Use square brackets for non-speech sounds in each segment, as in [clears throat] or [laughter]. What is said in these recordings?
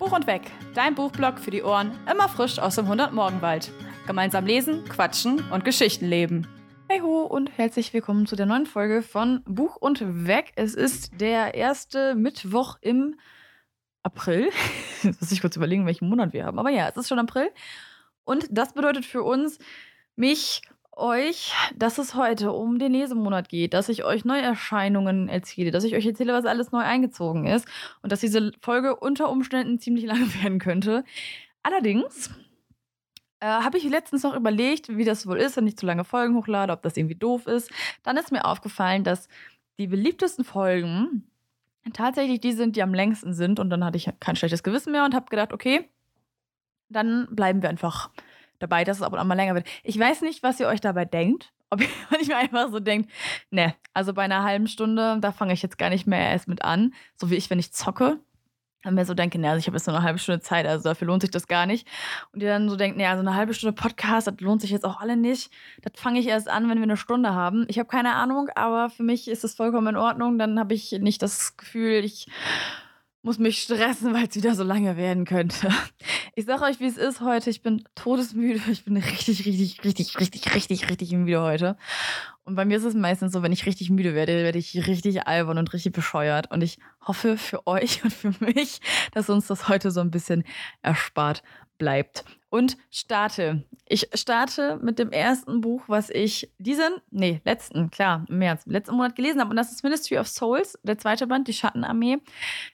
Buch und Weg, dein Buchblog für die Ohren, immer frisch aus dem 100-Morgenwald. Gemeinsam lesen, quatschen und Geschichten leben. Hey ho und herzlich willkommen zu der neuen Folge von Buch und Weg. Es ist der erste Mittwoch im April. [laughs] Jetzt muss ich kurz überlegen, welchen Monat wir haben. Aber ja, es ist schon April. Und das bedeutet für uns, mich euch, dass es heute um den Lesemonat geht, dass ich euch Neuerscheinungen erzähle, dass ich euch erzähle, was alles neu eingezogen ist und dass diese Folge unter Umständen ziemlich [laughs] lang werden könnte. Allerdings äh, habe ich letztens noch überlegt, wie das wohl ist, wenn ich zu lange Folgen hochlade, ob das irgendwie doof ist. Dann ist mir aufgefallen, dass die beliebtesten Folgen tatsächlich die sind, die am längsten sind. Und dann hatte ich kein schlechtes Gewissen mehr und habe gedacht, okay, dann bleiben wir einfach dabei, dass es ab und an mal länger wird. Ich weiß nicht, was ihr euch dabei denkt. Ob ihr [laughs] manchmal einfach so denkt, ne, also bei einer halben Stunde, da fange ich jetzt gar nicht mehr erst mit an. So wie ich, wenn ich zocke. Und mir so denke, ne, also ich habe jetzt nur eine halbe Stunde Zeit, also dafür lohnt sich das gar nicht. Und ihr dann so denkt, ne, also eine halbe Stunde Podcast, das lohnt sich jetzt auch alle nicht. Das fange ich erst an, wenn wir eine Stunde haben. Ich habe keine Ahnung, aber für mich ist es vollkommen in Ordnung. Dann habe ich nicht das Gefühl, ich muss mich stressen, weil es wieder so lange werden könnte. [laughs] Ich sage euch, wie es ist heute. Ich bin todesmüde. Ich bin richtig, richtig, richtig, richtig, richtig, richtig müde heute. Und bei mir ist es meistens so, wenn ich richtig müde werde, werde ich richtig albern und richtig bescheuert. Und ich hoffe für euch [laughs] und für mich, dass uns das heute so ein bisschen erspart bleibt. Und starte. Ich starte mit dem ersten Buch, was ich diesen, nee, letzten, klar, im März, letzten Monat gelesen habe. Und das ist Ministry of Souls, der zweite Band, die Schattenarmee.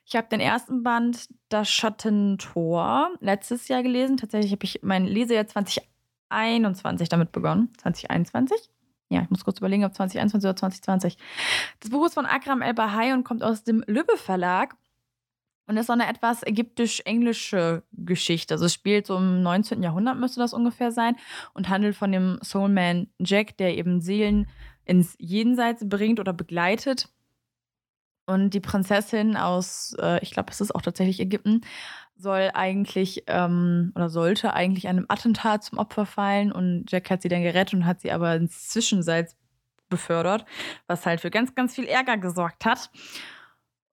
Ich habe den ersten Band, Das Schattentor, letztes Jahr gelesen. Tatsächlich habe ich mein Lesejahr 2021 damit begonnen. 2021? Ja, ich muss kurz überlegen, ob 2021 oder 2020. Das Buch ist von Akram El-Bahai und kommt aus dem Lübbe Verlag. Und ist so eine etwas ägyptisch-englische Geschichte. Also es spielt so im 19. Jahrhundert, müsste das ungefähr sein, und handelt von dem Soulman Jack, der eben Seelen ins Jenseits bringt oder begleitet. Und die Prinzessin aus, äh, ich glaube, es ist auch tatsächlich Ägypten, soll eigentlich ähm, oder sollte eigentlich einem Attentat zum Opfer fallen. Und Jack hat sie dann gerettet und hat sie aber ins Zwischenseits befördert, was halt für ganz, ganz viel Ärger gesorgt hat.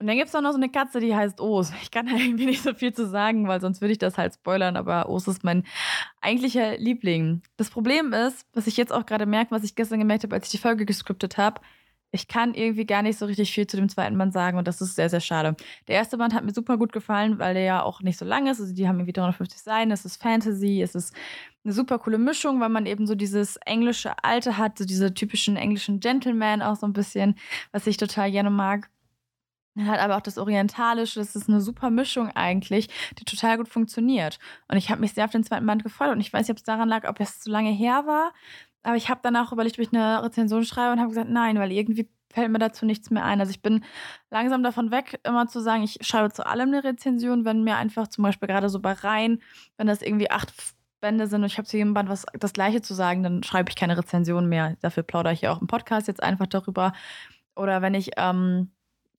Und dann gibt es auch noch so eine Katze, die heißt Os. Ich kann da irgendwie nicht so viel zu sagen, weil sonst würde ich das halt spoilern, aber Os ist mein eigentlicher Liebling. Das Problem ist, was ich jetzt auch gerade merke, was ich gestern gemerkt habe, als ich die Folge gescriptet habe, ich kann irgendwie gar nicht so richtig viel zu dem zweiten Band sagen und das ist sehr, sehr schade. Der erste Band hat mir super gut gefallen, weil der ja auch nicht so lang ist. Also die haben irgendwie 350 Seiten, es ist Fantasy, es ist eine super coole Mischung, weil man eben so dieses englische Alte hat, so diese typischen englischen Gentlemen auch so ein bisschen, was ich total gerne mag. Dann hat aber auch das Orientalische, das ist eine super Mischung eigentlich, die total gut funktioniert. Und ich habe mich sehr auf den zweiten Band gefreut und ich weiß nicht, ob es daran lag, ob es zu lange her war, aber ich habe danach überlegt, ob ich eine Rezension schreibe und habe gesagt, nein, weil irgendwie fällt mir dazu nichts mehr ein. Also ich bin langsam davon weg, immer zu sagen, ich schreibe zu allem eine Rezension, wenn mir einfach zum Beispiel gerade so bei Reihen, wenn das irgendwie acht Bände sind und ich habe zu jedem Band was das Gleiche zu sagen, dann schreibe ich keine Rezension mehr. Dafür plaudere ich ja auch im Podcast jetzt einfach darüber. Oder wenn ich ähm,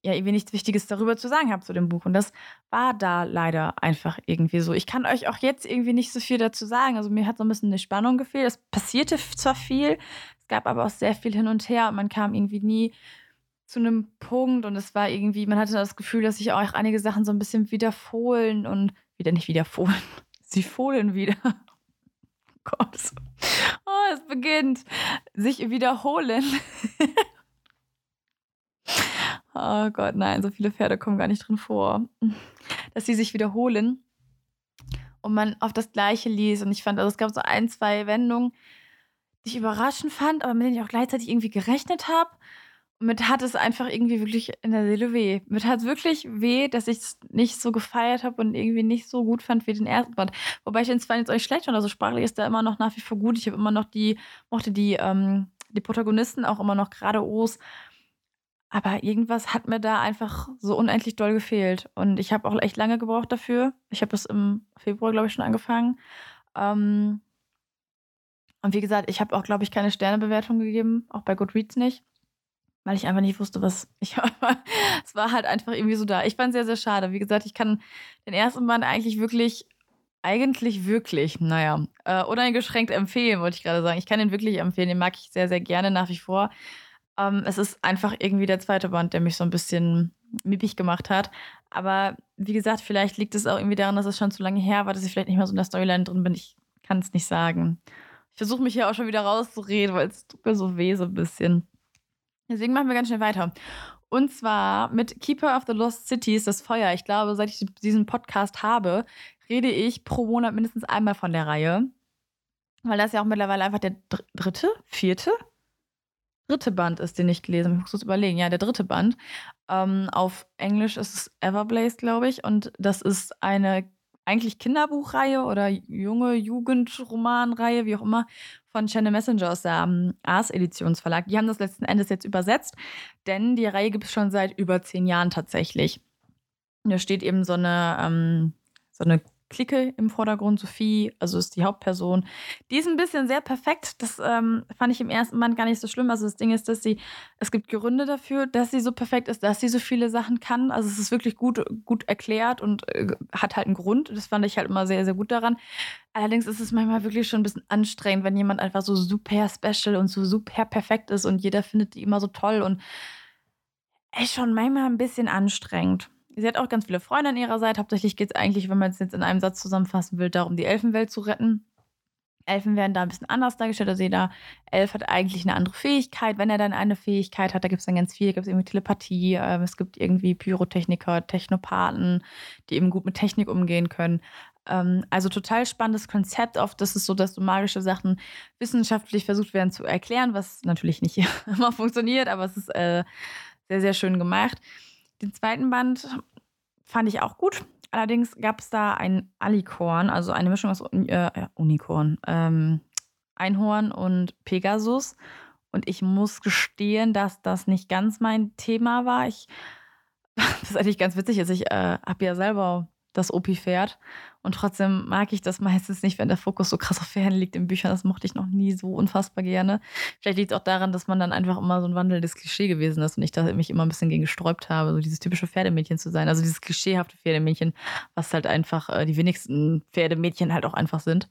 ja irgendwie nichts Wichtiges darüber zu sagen habe zu dem Buch. Und das war da leider einfach irgendwie so. Ich kann euch auch jetzt irgendwie nicht so viel dazu sagen. Also mir hat so ein bisschen eine Spannung gefehlt. Es passierte zwar viel, es gab aber auch sehr viel hin und her und man kam irgendwie nie zu einem Punkt und es war irgendwie, man hatte das Gefühl, dass sich auch einige Sachen so ein bisschen wiederholen und wieder nicht wiederholen. [laughs] Sie fohlen wieder. Oh Gott. Oh, es beginnt. Sich wiederholen. [laughs] Oh Gott, nein, so viele Pferde kommen gar nicht drin vor. [laughs] Dass sie sich wiederholen und man auf das Gleiche liest. Und ich fand, also es gab so ein, zwei Wendungen, die ich überraschend fand, aber mit denen ich auch gleichzeitig irgendwie gerechnet habe. Und mit hat es einfach irgendwie wirklich in der Seele weh. Mit hat es wirklich weh, dass ich es nicht so gefeiert habe und irgendwie nicht so gut fand wie den ersten Band. Wobei ich den zweiten jetzt euch schlecht fand. Also sprachlich ist der immer noch nach wie vor gut. Ich habe immer noch die, mochte die, ähm, die Protagonisten auch immer noch geradeaus. Aber irgendwas hat mir da einfach so unendlich doll gefehlt. Und ich habe auch echt lange gebraucht dafür. Ich habe es im Februar, glaube ich, schon angefangen. Ähm und wie gesagt, ich habe auch, glaube ich, keine Sternebewertung gegeben, auch bei Goodreads nicht, weil ich einfach nicht wusste, was ich. [laughs] es war halt einfach irgendwie so da. Ich fand es sehr, sehr schade. Wie gesagt, ich kann den ersten Band eigentlich wirklich, eigentlich wirklich, naja, äh, uneingeschränkt empfehlen, wollte ich gerade sagen. Ich kann den wirklich empfehlen. Den mag ich sehr, sehr gerne nach wie vor. Ähm, es ist einfach irgendwie der zweite Band, der mich so ein bisschen miepig gemacht hat. Aber wie gesagt, vielleicht liegt es auch irgendwie daran, dass es schon zu lange her war, dass ich vielleicht nicht mehr so in der Storyline drin bin. Ich kann es nicht sagen. Ich versuche mich hier auch schon wieder rauszureden, weil es tut mir so weh so ein bisschen. Deswegen machen wir ganz schnell weiter. Und zwar mit Keeper of the Lost Cities, das Feuer. Ich glaube, seit ich diesen Podcast habe, rede ich pro Monat mindestens einmal von der Reihe. Weil das ja auch mittlerweile einfach der dritte, vierte, dritte Band ist, den ich gelesen habe. Ich muss es überlegen. Ja, der dritte Band. Ähm, auf Englisch ist es Everblaze, glaube ich. Und das ist eine eigentlich Kinderbuchreihe oder junge Jugendromanreihe, wie auch immer, von Channel Messenger aus der ähm, Ars Editionsverlag. Die haben das letzten Endes jetzt übersetzt, denn die Reihe gibt es schon seit über zehn Jahren tatsächlich. Da steht eben so eine, ähm, so eine Clique im Vordergrund. Sophie, also ist die Hauptperson. Die ist ein bisschen sehr perfekt. Das ähm, fand ich im ersten Band gar nicht so schlimm. Also das Ding ist, dass sie, es gibt Gründe dafür, dass sie so perfekt ist, dass sie so viele Sachen kann. Also es ist wirklich gut, gut erklärt und äh, hat halt einen Grund. Das fand ich halt immer sehr, sehr gut daran. Allerdings ist es manchmal wirklich schon ein bisschen anstrengend, wenn jemand einfach so super special und so super perfekt ist und jeder findet die immer so toll und echt schon manchmal ein bisschen anstrengend. Sie hat auch ganz viele Freunde an ihrer Seite. Hauptsächlich geht es eigentlich, wenn man es jetzt in einem Satz zusammenfassen will, darum, die Elfenwelt zu retten. Elfen werden da ein bisschen anders dargestellt. Also jeder Elf hat eigentlich eine andere Fähigkeit. Wenn er dann eine Fähigkeit hat, da gibt es dann ganz viel. Da gibt es irgendwie Telepathie, äh, es gibt irgendwie Pyrotechniker, Technopathen, die eben gut mit Technik umgehen können. Ähm, also total spannendes Konzept. Oft ist es so, dass so magische Sachen wissenschaftlich versucht werden zu erklären, was natürlich nicht [laughs] immer funktioniert, aber es ist äh, sehr, sehr schön gemacht. Den zweiten Band fand ich auch gut. Allerdings gab es da ein Alikorn, also eine Mischung aus äh, Unikorn, ähm, Einhorn und Pegasus. Und ich muss gestehen, dass das nicht ganz mein Thema war. Ich, [laughs] das ist eigentlich ganz witzig. Also ich äh, habe ja selber das Opi-Pferd. Und trotzdem mag ich das meistens nicht, wenn der Fokus so krass auf Pferden liegt in Büchern. Das mochte ich noch nie so unfassbar gerne. Vielleicht liegt es auch daran, dass man dann einfach immer so ein wandelndes Klischee gewesen ist und ich da mich immer ein bisschen gegen gesträubt habe, so dieses typische Pferdemädchen zu sein. Also dieses klischeehafte Pferdemädchen, was halt einfach äh, die wenigsten Pferdemädchen halt auch einfach sind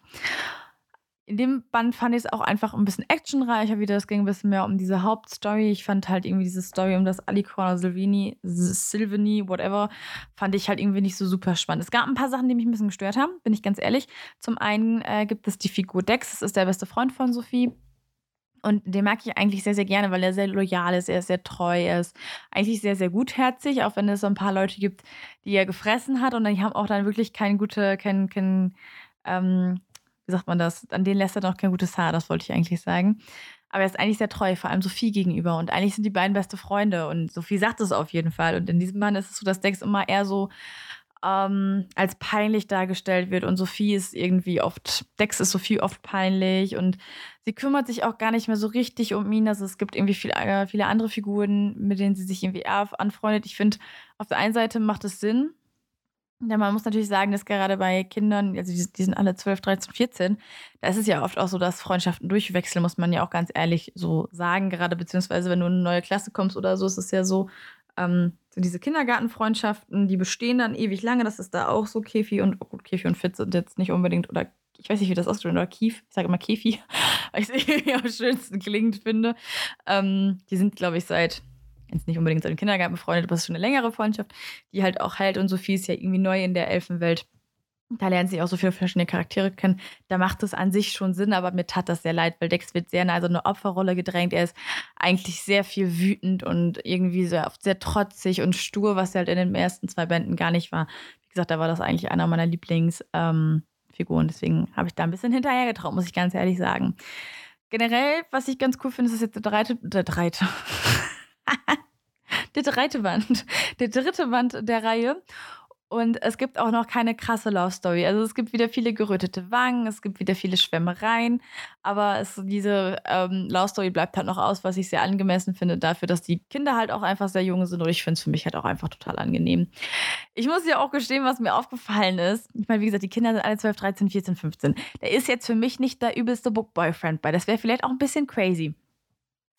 in dem Band fand ich es auch einfach ein bisschen actionreicher wieder. Es ging ein bisschen mehr um diese Hauptstory. Ich fand halt irgendwie diese Story um das Alicorn oder Silvini, Silvini, whatever, fand ich halt irgendwie nicht so super spannend. Es gab ein paar Sachen, die mich ein bisschen gestört haben, bin ich ganz ehrlich. Zum einen äh, gibt es die Figur Dex, das ist der beste Freund von Sophie. Und den mag ich eigentlich sehr, sehr gerne, weil er sehr loyal ist, er ist sehr treu, er ist eigentlich sehr, sehr gutherzig, auch wenn es so ein paar Leute gibt, die er gefressen hat und die haben auch dann wirklich kein gute, kein, kein, ähm, wie sagt man das, an denen lässt er noch kein gutes Haar, das wollte ich eigentlich sagen. Aber er ist eigentlich sehr treu, vor allem Sophie gegenüber. Und eigentlich sind die beiden beste Freunde. Und Sophie sagt es auf jeden Fall. Und in diesem Mann ist es so, dass Dex immer eher so ähm, als peinlich dargestellt wird. Und Sophie ist irgendwie oft, Dex ist Sophie oft peinlich. Und sie kümmert sich auch gar nicht mehr so richtig um ihn. Also es gibt irgendwie viel, äh, viele andere Figuren, mit denen sie sich irgendwie eher anfreundet. Ich finde, auf der einen Seite macht es Sinn, ja, man muss natürlich sagen, dass gerade bei Kindern, also die, die, sind alle 12, 13, 14, da ist es ja oft auch so, dass Freundschaften durchwechseln, muss man ja auch ganz ehrlich so sagen. Gerade beziehungsweise, wenn du in eine neue Klasse kommst oder so, ist es ja so, ähm, so diese Kindergartenfreundschaften, die bestehen dann ewig lange. Das ist da auch so. Kefi und, oh gut, Kefi und Fitz sind jetzt nicht unbedingt, oder ich weiß nicht, wie das ausgesprochen oder Kief, ich sage immer Kefi, [laughs] weil ich es [laughs] irgendwie am schönsten klingend finde. Ähm, die sind, glaube ich, seit jetzt nicht unbedingt seit Kindergarten befreundet, aber es ist schon eine längere Freundschaft, die halt auch hält. Und Sophie ist ja irgendwie neu in der Elfenwelt. Da lernen sie auch so viele verschiedene Charaktere kennen. Da macht es an sich schon Sinn, aber mir tat das sehr leid, weil Dex wird sehr nah so eine Opferrolle gedrängt. Er ist eigentlich sehr viel wütend und irgendwie sehr oft sehr trotzig und stur, was er halt in den ersten zwei Bänden gar nicht war. Wie gesagt, da war das eigentlich einer meiner Lieblingsfiguren. Ähm, Deswegen habe ich da ein bisschen hinterhergetraut, muss ich ganz ehrlich sagen. Generell, was ich ganz cool finde, ist, dass jetzt der dritte, der dritte, [laughs] der dritte Band. [laughs] Der dritte Band der Reihe. Und es gibt auch noch keine krasse Love Story. Also es gibt wieder viele gerötete Wangen, es gibt wieder viele Schwärmereien, aber es, diese ähm, Love Story bleibt halt noch aus, was ich sehr angemessen finde dafür, dass die Kinder halt auch einfach sehr jung sind und ich finde es für mich halt auch einfach total angenehm. Ich muss ja auch gestehen, was mir aufgefallen ist. Ich meine, wie gesagt, die Kinder sind alle 12, 13, 14, 15. Da ist jetzt für mich nicht der übelste Book Boyfriend bei. Das wäre vielleicht auch ein bisschen crazy.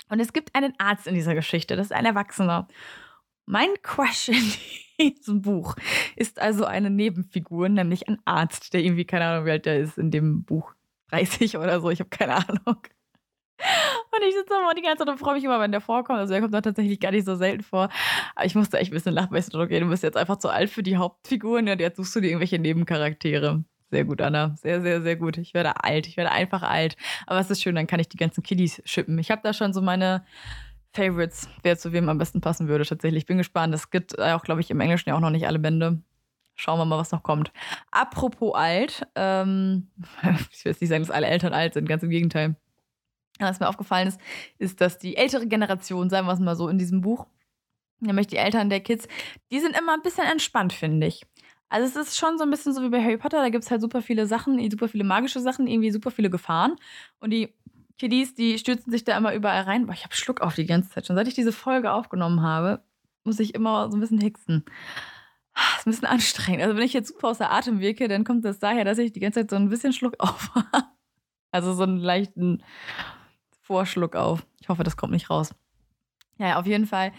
Und es gibt einen Arzt in dieser Geschichte, das ist ein Erwachsener. Mein Crush in [laughs] diesem Buch ist also eine Nebenfigur, nämlich ein Arzt, der irgendwie, keine Ahnung, wie alt der ist in dem Buch. 30 oder so, ich habe keine Ahnung. Und ich sitze immer die ganze Zeit und freue mich immer, wenn der vorkommt. Also, er kommt da tatsächlich gar nicht so selten vor. Aber ich musste echt ein bisschen lachen, weil ich so, okay, du bist jetzt einfach zu alt für die Hauptfiguren. Ja, jetzt suchst du dir irgendwelche Nebencharaktere. Sehr gut, Anna. Sehr, sehr, sehr gut. Ich werde alt. Ich werde einfach alt. Aber es ist schön, dann kann ich die ganzen Kiddies schippen. Ich habe da schon so meine Favorites, wer zu wem am besten passen würde, tatsächlich. Ich bin gespannt. Es gibt auch, glaube ich, im Englischen ja auch noch nicht alle Bände. Schauen wir mal, was noch kommt. Apropos alt, ähm, [laughs] ich will jetzt nicht sagen, dass alle Eltern alt sind, ganz im Gegenteil. Was mir aufgefallen ist, ist, dass die ältere Generation, sagen wir es mal so, in diesem Buch, nämlich die Eltern der Kids, die sind immer ein bisschen entspannt, finde ich. Also es ist schon so ein bisschen so wie bei Harry Potter, da gibt es halt super viele Sachen, super viele magische Sachen, irgendwie super viele Gefahren. Und die Kiddies, die stürzen sich da immer überall rein. Boah, ich habe Schluck auf die ganze Zeit. Schon seit ich diese Folge aufgenommen habe, muss ich immer so ein bisschen hixen. Das ist ein bisschen anstrengend. Also wenn ich jetzt super außer Atem wirke, dann kommt das daher, dass ich die ganze Zeit so ein bisschen Schluck [laughs] auf habe. Also so einen leichten Vorschluck auf. Ich hoffe, das kommt nicht raus. Ja, auf jeden Fall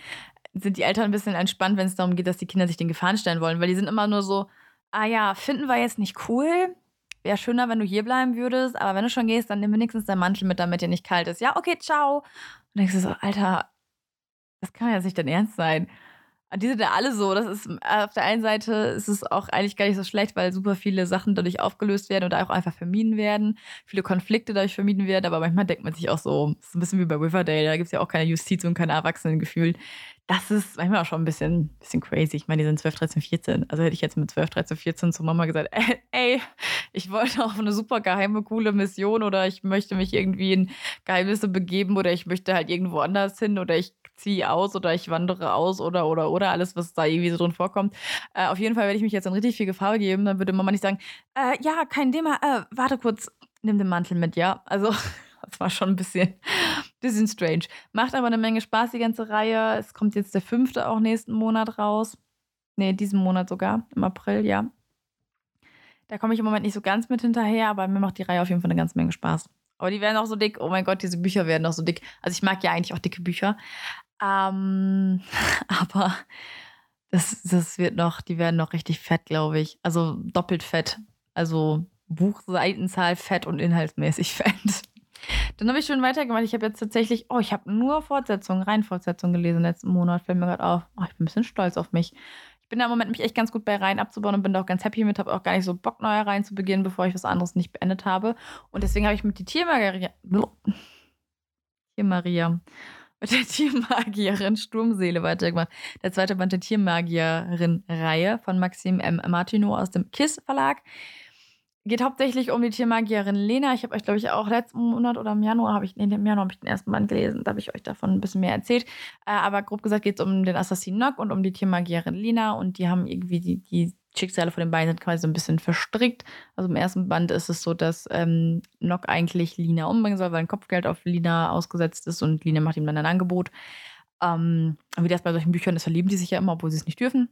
sind die Eltern ein bisschen entspannt, wenn es darum geht, dass die Kinder sich den Gefahren stellen wollen, weil die sind immer nur so, ah ja, finden wir jetzt nicht cool. Wäre schöner, wenn du hier bleiben würdest, aber wenn du schon gehst, dann nimm wenigstens deinen Mantel mit, damit dir nicht kalt ist. Ja, okay, ciao. Und denkst du so, Alter, das kann ja nicht dein Ernst sein. Die sind ja alle so. Das ist äh, auf der einen Seite ist es auch eigentlich gar nicht so schlecht, weil super viele Sachen dadurch aufgelöst werden oder auch einfach vermieden werden. Viele Konflikte dadurch vermieden werden, aber manchmal denkt man sich auch so, es ist ein bisschen wie bei Riverdale, da gibt es ja auch keine Justiz und keine Erwachsenengefühl. Das ist manchmal auch schon ein bisschen, bisschen crazy. Ich meine, die sind 12, 13, 14. Also hätte ich jetzt mit 12, 13, 14 zu Mama gesagt, ey, ey ich wollte auf eine super geheime, coole Mission oder ich möchte mich irgendwie in Geheimnisse begeben oder ich möchte halt irgendwo anders hin oder ich ziehe aus oder ich wandere aus oder oder oder alles, was da irgendwie so drin vorkommt. Äh, auf jeden Fall werde ich mich jetzt in richtig viel Gefahr geben. Dann würde Mama nicht sagen, äh, ja, kein Thema, äh, warte kurz, nimm den Mantel mit, ja. Also das war schon ein bisschen, [laughs] bisschen strange. Macht aber eine Menge Spaß, die ganze Reihe. Es kommt jetzt der fünfte auch nächsten Monat raus. Nee, diesen Monat sogar, im April, ja. Da komme ich im Moment nicht so ganz mit hinterher, aber mir macht die Reihe auf jeden Fall eine ganze Menge Spaß. Aber die werden auch so dick. Oh mein Gott, diese Bücher werden auch so dick. Also ich mag ja eigentlich auch dicke Bücher. Ähm, [laughs] aber das, das wird noch, die werden noch richtig fett, glaube ich. Also doppelt fett. Also Buchseitenzahl fett und inhaltsmäßig [laughs] fett. Dann habe ich schon weitergemacht. Ich habe jetzt tatsächlich, oh, ich habe nur Fortsetzungen, rein Fortsetzungen gelesen letzten Monat. Fällt mir gerade auf. Oh, ich bin ein bisschen stolz auf mich. Ich bin da im Moment mich echt ganz gut bei Reihen abzubauen und bin da auch ganz happy mit. Habe auch gar nicht so Bock, neue Reihen zu beginnen, bevor ich was anderes nicht beendet habe. Und deswegen habe ich mit die Tiermaria. Tiermaria [laughs] mit der Tiermagierin Sturmseele weitergemacht. Der zweite Band der Tiermagierin-Reihe von Maxim M. Martino aus dem KISS Verlag. Geht hauptsächlich um die Tiermagierin Lena. Ich habe euch, glaube ich, auch letzten Monat oder im Januar habe ich, nee, im Januar habe ich den ersten Band gelesen. Da habe ich euch davon ein bisschen mehr erzählt. Äh, aber grob gesagt geht es um den Assassin Nock und um die Tiermagierin Lena. Und die haben irgendwie die, die Schicksale von den beiden sind quasi so ein bisschen verstrickt. Also im ersten Band ist es so, dass ähm, Nock eigentlich Lina umbringen soll, weil ein Kopfgeld auf Lina ausgesetzt ist und Lina macht ihm dann ein Angebot. Ähm, wie das bei solchen Büchern ist, verlieben die sich ja immer, obwohl sie es nicht dürfen.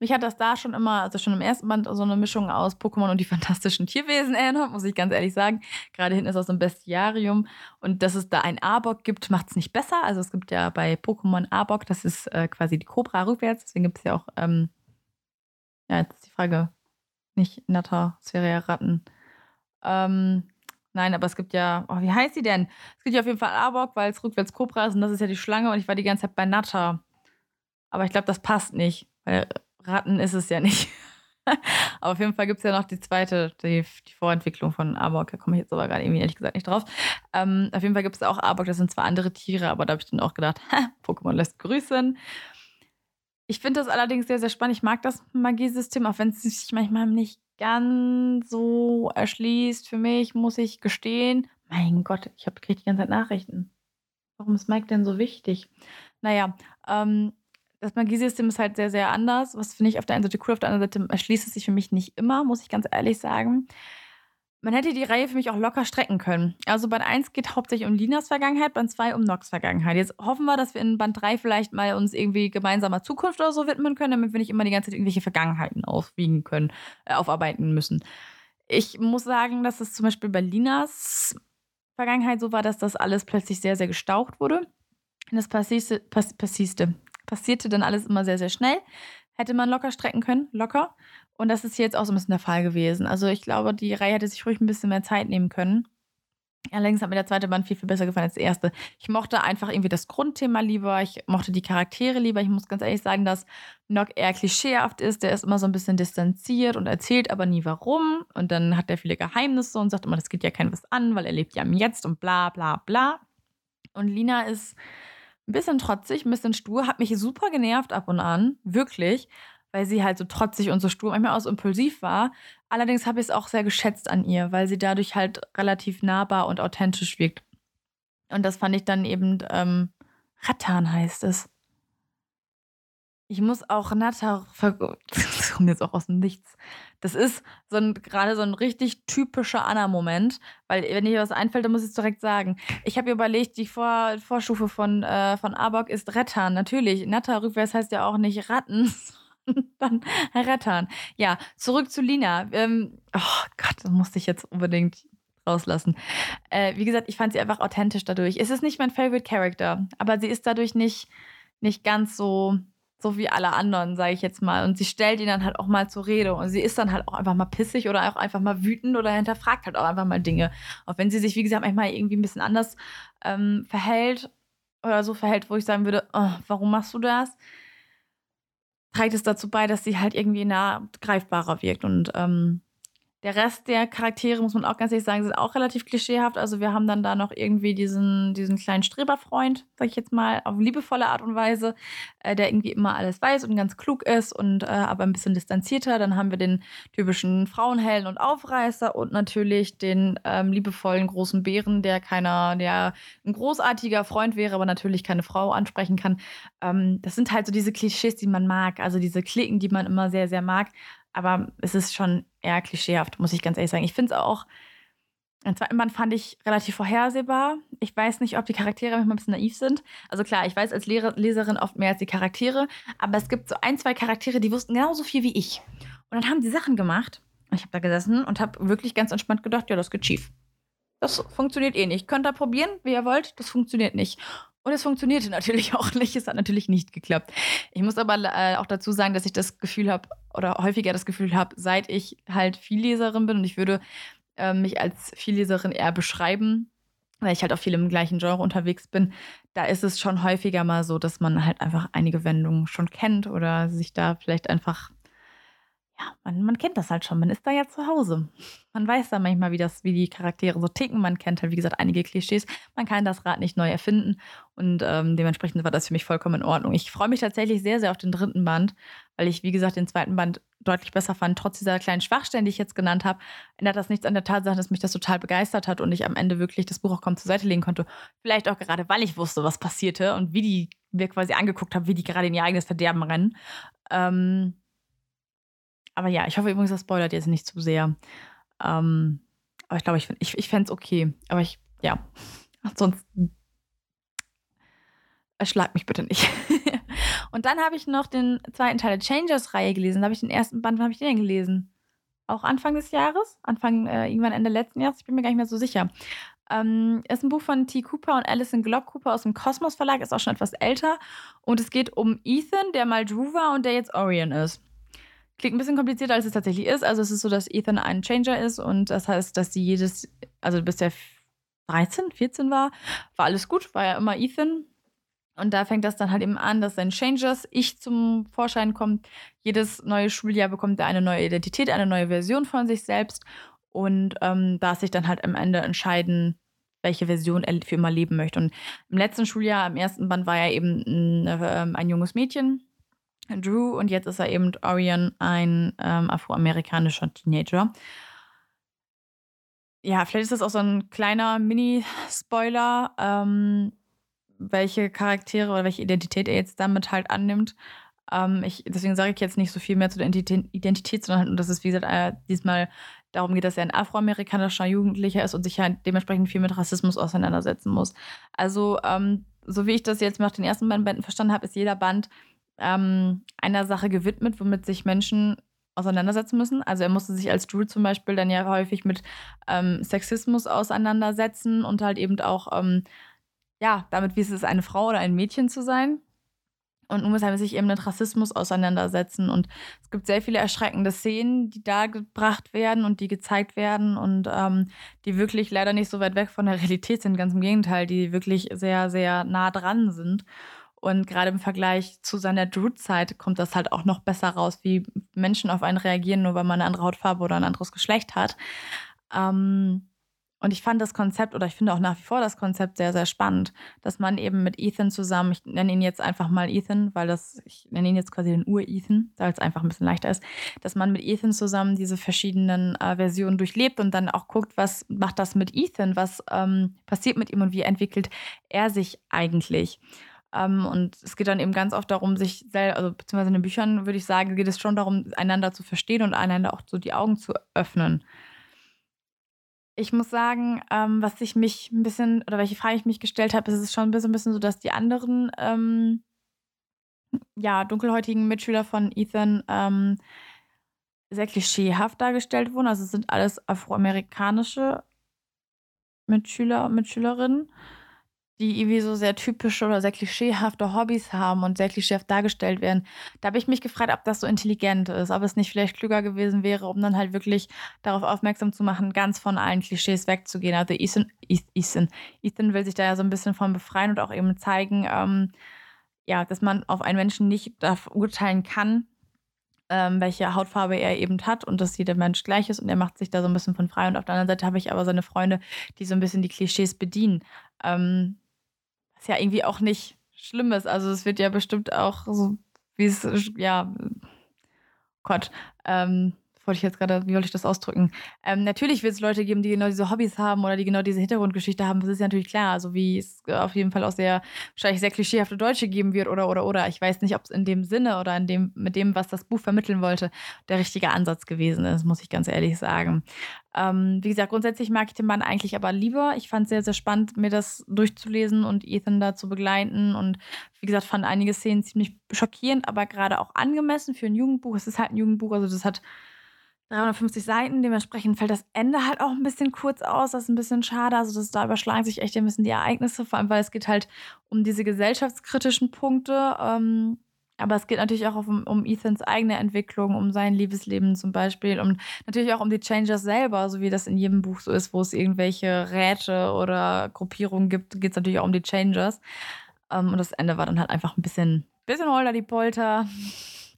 Mich hat das da schon immer, also schon im ersten Band, so eine Mischung aus Pokémon und die [laughs] fantastischen Tierwesen erinnert, muss ich ganz ehrlich sagen. Gerade hinten ist auch so ein Bestiarium. Und dass es da ein Arbok gibt, macht es nicht besser. Also es gibt ja bei Pokémon Arbok, das ist äh, quasi die Cobra rückwärts. Deswegen gibt es ja auch ähm, ja, jetzt ist die Frage. Nicht Natter, es wäre ja Ratten. Ähm, nein, aber es gibt ja, oh, wie heißt sie denn? Es gibt ja auf jeden Fall Arbok, weil es rückwärts Cobra ist und das ist ja die Schlange und ich war die ganze Zeit bei Natter. Aber ich glaube, das passt nicht, weil Ratten ist es ja nicht. aber [laughs] auf jeden Fall gibt es ja noch die zweite, die, die Vorentwicklung von Arbok. Da komme ich jetzt aber gerade irgendwie ehrlich gesagt nicht drauf. Ähm, auf jeden Fall gibt es auch Arbok, das sind zwar andere Tiere, aber da habe ich dann auch gedacht, [laughs] Pokémon lässt grüßen. Ich finde das allerdings sehr, sehr spannend. Ich mag das Magiesystem, auch wenn es sich manchmal nicht ganz so erschließt für mich, muss ich gestehen. Mein Gott, ich habe die ganze Zeit Nachrichten. Warum ist Mike denn so wichtig? Naja, ähm, das Magiesystem ist halt sehr, sehr anders. Was finde ich auf der einen Seite cool, auf der anderen Seite erschließt es sich für mich nicht immer, muss ich ganz ehrlich sagen. Man hätte die Reihe für mich auch locker strecken können. Also Band 1 geht hauptsächlich um Linas Vergangenheit, Band 2 um Nox Vergangenheit. Jetzt hoffen wir, dass wir in Band 3 vielleicht mal uns irgendwie gemeinsamer Zukunft oder so widmen können, damit wir nicht immer die ganze Zeit irgendwelche Vergangenheiten aufwiegen können, äh, aufarbeiten müssen. Ich muss sagen, dass es zum Beispiel bei Linas Vergangenheit so war, dass das alles plötzlich sehr, sehr gestaucht wurde. Das passierte, pass, passierte, passierte dann alles immer sehr, sehr schnell. Hätte man locker strecken können, locker. Und das ist jetzt auch so ein bisschen der Fall gewesen. Also ich glaube, die Reihe hätte sich ruhig ein bisschen mehr Zeit nehmen können. Allerdings hat mir der zweite Band viel, viel besser gefallen als der erste. Ich mochte einfach irgendwie das Grundthema lieber. Ich mochte die Charaktere lieber. Ich muss ganz ehrlich sagen, dass Nock eher klischeehaft ist. Der ist immer so ein bisschen distanziert und erzählt aber nie warum. Und dann hat er viele Geheimnisse und sagt immer, das geht ja kein was an, weil er lebt ja im Jetzt und bla bla bla. Und Lina ist ein bisschen trotzig, ein bisschen stur, hat mich super genervt ab und an. Wirklich weil sie halt so trotzig und so stur, manchmal auch so impulsiv war. Allerdings habe ich es auch sehr geschätzt an ihr, weil sie dadurch halt relativ nahbar und authentisch wirkt. Und das fand ich dann eben, ähm, Rattan heißt es. Ich muss auch Natter, [laughs] das kommt jetzt auch aus dem Nichts. Das ist so ein, gerade so ein richtig typischer Anna-Moment, weil wenn dir was einfällt, dann muss ich es direkt sagen. Ich habe überlegt, die Vor Vorstufe von, äh, von Arbok ist Rettern, natürlich. Natter rückwärts heißt ja auch nicht Ratten, [laughs] dann Rettern. Ja, zurück zu Lina. Ähm, oh Gott, das musste ich jetzt unbedingt rauslassen. Äh, wie gesagt, ich fand sie einfach authentisch dadurch. Es ist nicht mein Favorite Character, aber sie ist dadurch nicht, nicht ganz so, so wie alle anderen, sage ich jetzt mal. Und sie stellt ihn dann halt auch mal zur Rede. Und sie ist dann halt auch einfach mal pissig oder auch einfach mal wütend oder hinterfragt halt auch einfach mal Dinge. Auch wenn sie sich, wie gesagt, manchmal irgendwie ein bisschen anders ähm, verhält oder so verhält, wo ich sagen würde, oh, warum machst du das? trägt es dazu bei, dass sie halt irgendwie nah greifbarer wirkt. Und ähm, der Rest der Charaktere, muss man auch ganz ehrlich sagen, sind auch relativ klischeehaft. Also wir haben dann da noch irgendwie diesen, diesen kleinen Streberfreund, sag ich jetzt mal, auf liebevolle Art und Weise, äh, der irgendwie immer alles weiß und ganz klug ist und äh, aber ein bisschen distanzierter. Dann haben wir den typischen Frauenhelden und Aufreißer und natürlich den ähm, liebevollen großen Bären, der keiner, der ein großartiger Freund wäre, aber natürlich keine Frau ansprechen kann. Ähm, das sind halt so diese Klischees, die man mag, also diese Klicken, die man immer sehr, sehr mag. Aber es ist schon eher klischeehaft, muss ich ganz ehrlich sagen. Ich finde es auch, den zweiten Band fand ich relativ vorhersehbar. Ich weiß nicht, ob die Charaktere manchmal ein bisschen naiv sind. Also klar, ich weiß als Leserin oft mehr als die Charaktere, aber es gibt so ein, zwei Charaktere, die wussten genauso viel wie ich. Und dann haben die Sachen gemacht. Und ich habe da gesessen und habe wirklich ganz entspannt gedacht, ja, das geht schief. Das funktioniert eh nicht. Könnt ihr probieren, wie ihr wollt, das funktioniert nicht. Und es funktionierte [laughs] natürlich auch nicht. Es hat natürlich nicht geklappt. Ich muss aber äh, auch dazu sagen, dass ich das Gefühl habe oder häufiger das Gefühl habe, seit ich halt Vielleserin bin und ich würde äh, mich als Vielleserin eher beschreiben, weil ich halt auch viel im gleichen Genre unterwegs bin, da ist es schon häufiger mal so, dass man halt einfach einige Wendungen schon kennt oder sich da vielleicht einfach ja, man, man kennt das halt schon. Man ist da ja zu Hause. Man weiß da manchmal, wie, das, wie die Charaktere so ticken. Man kennt halt, wie gesagt, einige Klischees. Man kann das Rad nicht neu erfinden. Und ähm, dementsprechend war das für mich vollkommen in Ordnung. Ich freue mich tatsächlich sehr, sehr auf den dritten Band, weil ich, wie gesagt, den zweiten Band deutlich besser fand. Trotz dieser kleinen Schwachstellen, die ich jetzt genannt habe, ändert das nichts an der Tatsache, dass mich das total begeistert hat und ich am Ende wirklich das Buch auch kaum zur Seite legen konnte. Vielleicht auch gerade, weil ich wusste, was passierte und wie die wir quasi angeguckt haben, wie die gerade in ihr eigenes Verderben rennen. Ähm, aber ja, ich hoffe übrigens, das spoilert jetzt nicht zu sehr. Ähm, aber ich glaube, ich, ich, ich fände es okay. Aber ich, ja, [laughs] ansonsten erschlag mich bitte nicht. [laughs] und dann habe ich noch den zweiten Teil der Changers-Reihe gelesen. Da habe ich den ersten Band, wann habe ich den gelesen? Auch Anfang des Jahres? Anfang, äh, irgendwann Ende letzten Jahres? Ich bin mir gar nicht mehr so sicher. Ähm, ist ein Buch von T. Cooper und Alison Glock Cooper aus dem Kosmos Verlag, ist auch schon etwas älter. Und es geht um Ethan, der mal Drew war und der jetzt Orion ist. Klingt ein bisschen komplizierter, als es tatsächlich ist. Also es ist so, dass Ethan ein Changer ist und das heißt, dass sie jedes, also bis der 13, 14 war, war alles gut, war ja immer Ethan. Und da fängt das dann halt eben an, dass sein Changers Ich zum Vorschein kommt. Jedes neue Schuljahr bekommt er eine neue Identität, eine neue Version von sich selbst und ähm, darf sich dann halt am Ende entscheiden, welche Version er für immer leben möchte. Und im letzten Schuljahr, im ersten Band, war er eben ein, äh, ein junges Mädchen, Drew und jetzt ist er eben Orion, ein ähm, afroamerikanischer Teenager. Ja, vielleicht ist das auch so ein kleiner Mini-Spoiler, ähm, welche Charaktere oder welche Identität er jetzt damit halt annimmt. Ähm, ich, deswegen sage ich jetzt nicht so viel mehr zu der Identität, sondern halt, dass es, wie gesagt, äh, diesmal darum geht, dass er ein afroamerikanischer Jugendlicher ist und sich halt dementsprechend viel mit Rassismus auseinandersetzen muss. Also, ähm, so wie ich das jetzt nach den ersten beiden Bänden verstanden habe, ist jeder Band ähm, einer Sache gewidmet, womit sich Menschen auseinandersetzen müssen. Also er musste sich als Drew zum Beispiel dann ja häufig mit ähm, Sexismus auseinandersetzen und halt eben auch, ähm, ja, damit, wie es ist, eine Frau oder ein Mädchen zu sein. Und nun muss er sich eben mit Rassismus auseinandersetzen. Und es gibt sehr viele erschreckende Szenen, die da gebracht werden und die gezeigt werden und ähm, die wirklich leider nicht so weit weg von der Realität sind. Ganz im Gegenteil, die wirklich sehr, sehr nah dran sind. Und gerade im Vergleich zu seiner Druid-Zeit kommt das halt auch noch besser raus, wie Menschen auf einen reagieren, nur weil man eine andere Hautfarbe oder ein anderes Geschlecht hat. Ähm, und ich fand das Konzept oder ich finde auch nach wie vor das Konzept sehr, sehr spannend, dass man eben mit Ethan zusammen, ich nenne ihn jetzt einfach mal Ethan, weil das, ich nenne ihn jetzt quasi den Ur-Ethan, weil es einfach ein bisschen leichter ist, dass man mit Ethan zusammen diese verschiedenen äh, Versionen durchlebt und dann auch guckt, was macht das mit Ethan, was ähm, passiert mit ihm und wie entwickelt er sich eigentlich. Ähm, und es geht dann eben ganz oft darum, sich selber, also beziehungsweise in den Büchern würde ich sagen, geht es schon darum, einander zu verstehen und einander auch so die Augen zu öffnen. Ich muss sagen, ähm, was ich mich ein bisschen, oder welche Frage ich mich gestellt habe, ist es schon ein bisschen, ein bisschen so, dass die anderen, ähm, ja, dunkelhäutigen Mitschüler von Ethan ähm, sehr klischeehaft dargestellt wurden. Also es sind alles afroamerikanische Mitschüler und Mitschülerinnen die irgendwie so sehr typische oder sehr klischeehafte Hobbys haben und sehr klischeehaft dargestellt werden. Da habe ich mich gefragt, ob das so intelligent ist, ob es nicht vielleicht klüger gewesen wäre, um dann halt wirklich darauf aufmerksam zu machen, ganz von allen Klischees wegzugehen. Also Ethan, Ethan, Ethan will sich da ja so ein bisschen von befreien und auch eben zeigen, ähm, ja, dass man auf einen Menschen nicht urteilen kann, ähm, welche Hautfarbe er eben hat und dass jeder Mensch gleich ist und er macht sich da so ein bisschen von frei. Und auf der anderen Seite habe ich aber seine Freunde, die so ein bisschen die Klischees bedienen. Ähm, was ja irgendwie auch nicht schlimm ist. Also es wird ja bestimmt auch so, wie es, ja, Gott, ähm, wollte ich jetzt gerade, wie wollte ich das ausdrücken? Ähm, natürlich wird es Leute geben, die genau diese Hobbys haben oder die genau diese Hintergrundgeschichte haben. Das ist ja natürlich klar. Also wie es auf jeden Fall auch sehr, wahrscheinlich sehr klischeehafte Deutsche geben wird oder oder oder. Ich weiß nicht, ob es in dem Sinne oder in dem, mit dem, was das Buch vermitteln wollte, der richtige Ansatz gewesen ist, muss ich ganz ehrlich sagen. Ähm, wie gesagt, grundsätzlich mag ich den Mann eigentlich aber lieber. Ich fand es sehr, sehr spannend, mir das durchzulesen und Ethan da zu begleiten. Und wie gesagt, fand einige Szenen ziemlich schockierend, aber gerade auch angemessen für ein Jugendbuch. Es ist halt ein Jugendbuch, also das hat 350 Seiten, dementsprechend fällt das Ende halt auch ein bisschen kurz aus. Das ist ein bisschen schade. Also, das, da überschlagen sich echt ein bisschen die Ereignisse, vor allem, weil es geht halt um diese gesellschaftskritischen Punkte. Ähm, aber es geht natürlich auch um, um Ethans eigene Entwicklung, um sein Liebesleben zum Beispiel und natürlich auch um die Changers selber, so wie das in jedem Buch so ist, wo es irgendwelche Räte oder Gruppierungen gibt, geht es natürlich auch um die Changers. Ähm, und das Ende war dann halt einfach ein bisschen, bisschen holter die Polter. [laughs]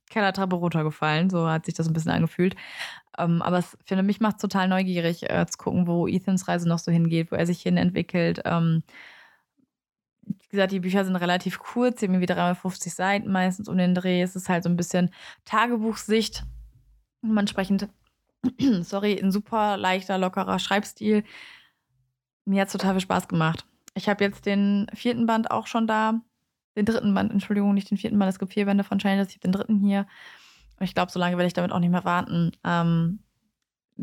Kellertreppe runtergefallen. So hat sich das ein bisschen angefühlt. Ähm, aber es, finde mich macht total neugierig äh, zu gucken, wo Ethans Reise noch so hingeht, wo er sich hin entwickelt. Ähm, wie gesagt, die Bücher sind relativ kurz, sie haben irgendwie 350 Seiten meistens um den Dreh. Es ist halt so ein bisschen Tagebuchsicht. Und entsprechend, [clears throat] sorry, ein super leichter, lockerer Schreibstil. Mir hat es total viel Spaß gemacht. Ich habe jetzt den vierten Band auch schon da den dritten Band, Entschuldigung, nicht den vierten Band. Es gibt vier Bände von Changers. Ich habe den dritten hier. Ich glaube, so lange werde ich damit auch nicht mehr warten. Ähm,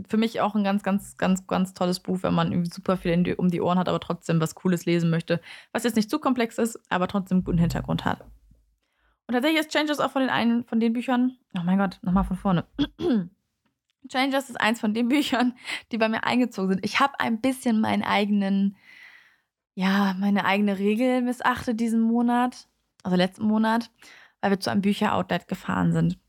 für mich auch ein ganz, ganz, ganz, ganz tolles Buch, wenn man super viel die, um die Ohren hat, aber trotzdem was Cooles lesen möchte. Was jetzt nicht zu komplex ist, aber trotzdem guten Hintergrund hat. Und tatsächlich ist Changers auch von den einen von den Büchern. Oh mein Gott, nochmal von vorne. [clears throat] Changers ist eins von den [laughs] Büchern, die bei mir eingezogen sind. Ich habe ein bisschen meinen eigenen ja, meine eigene Regel missachtet diesen Monat, also letzten Monat, weil wir zu einem Bücheroutlet gefahren sind.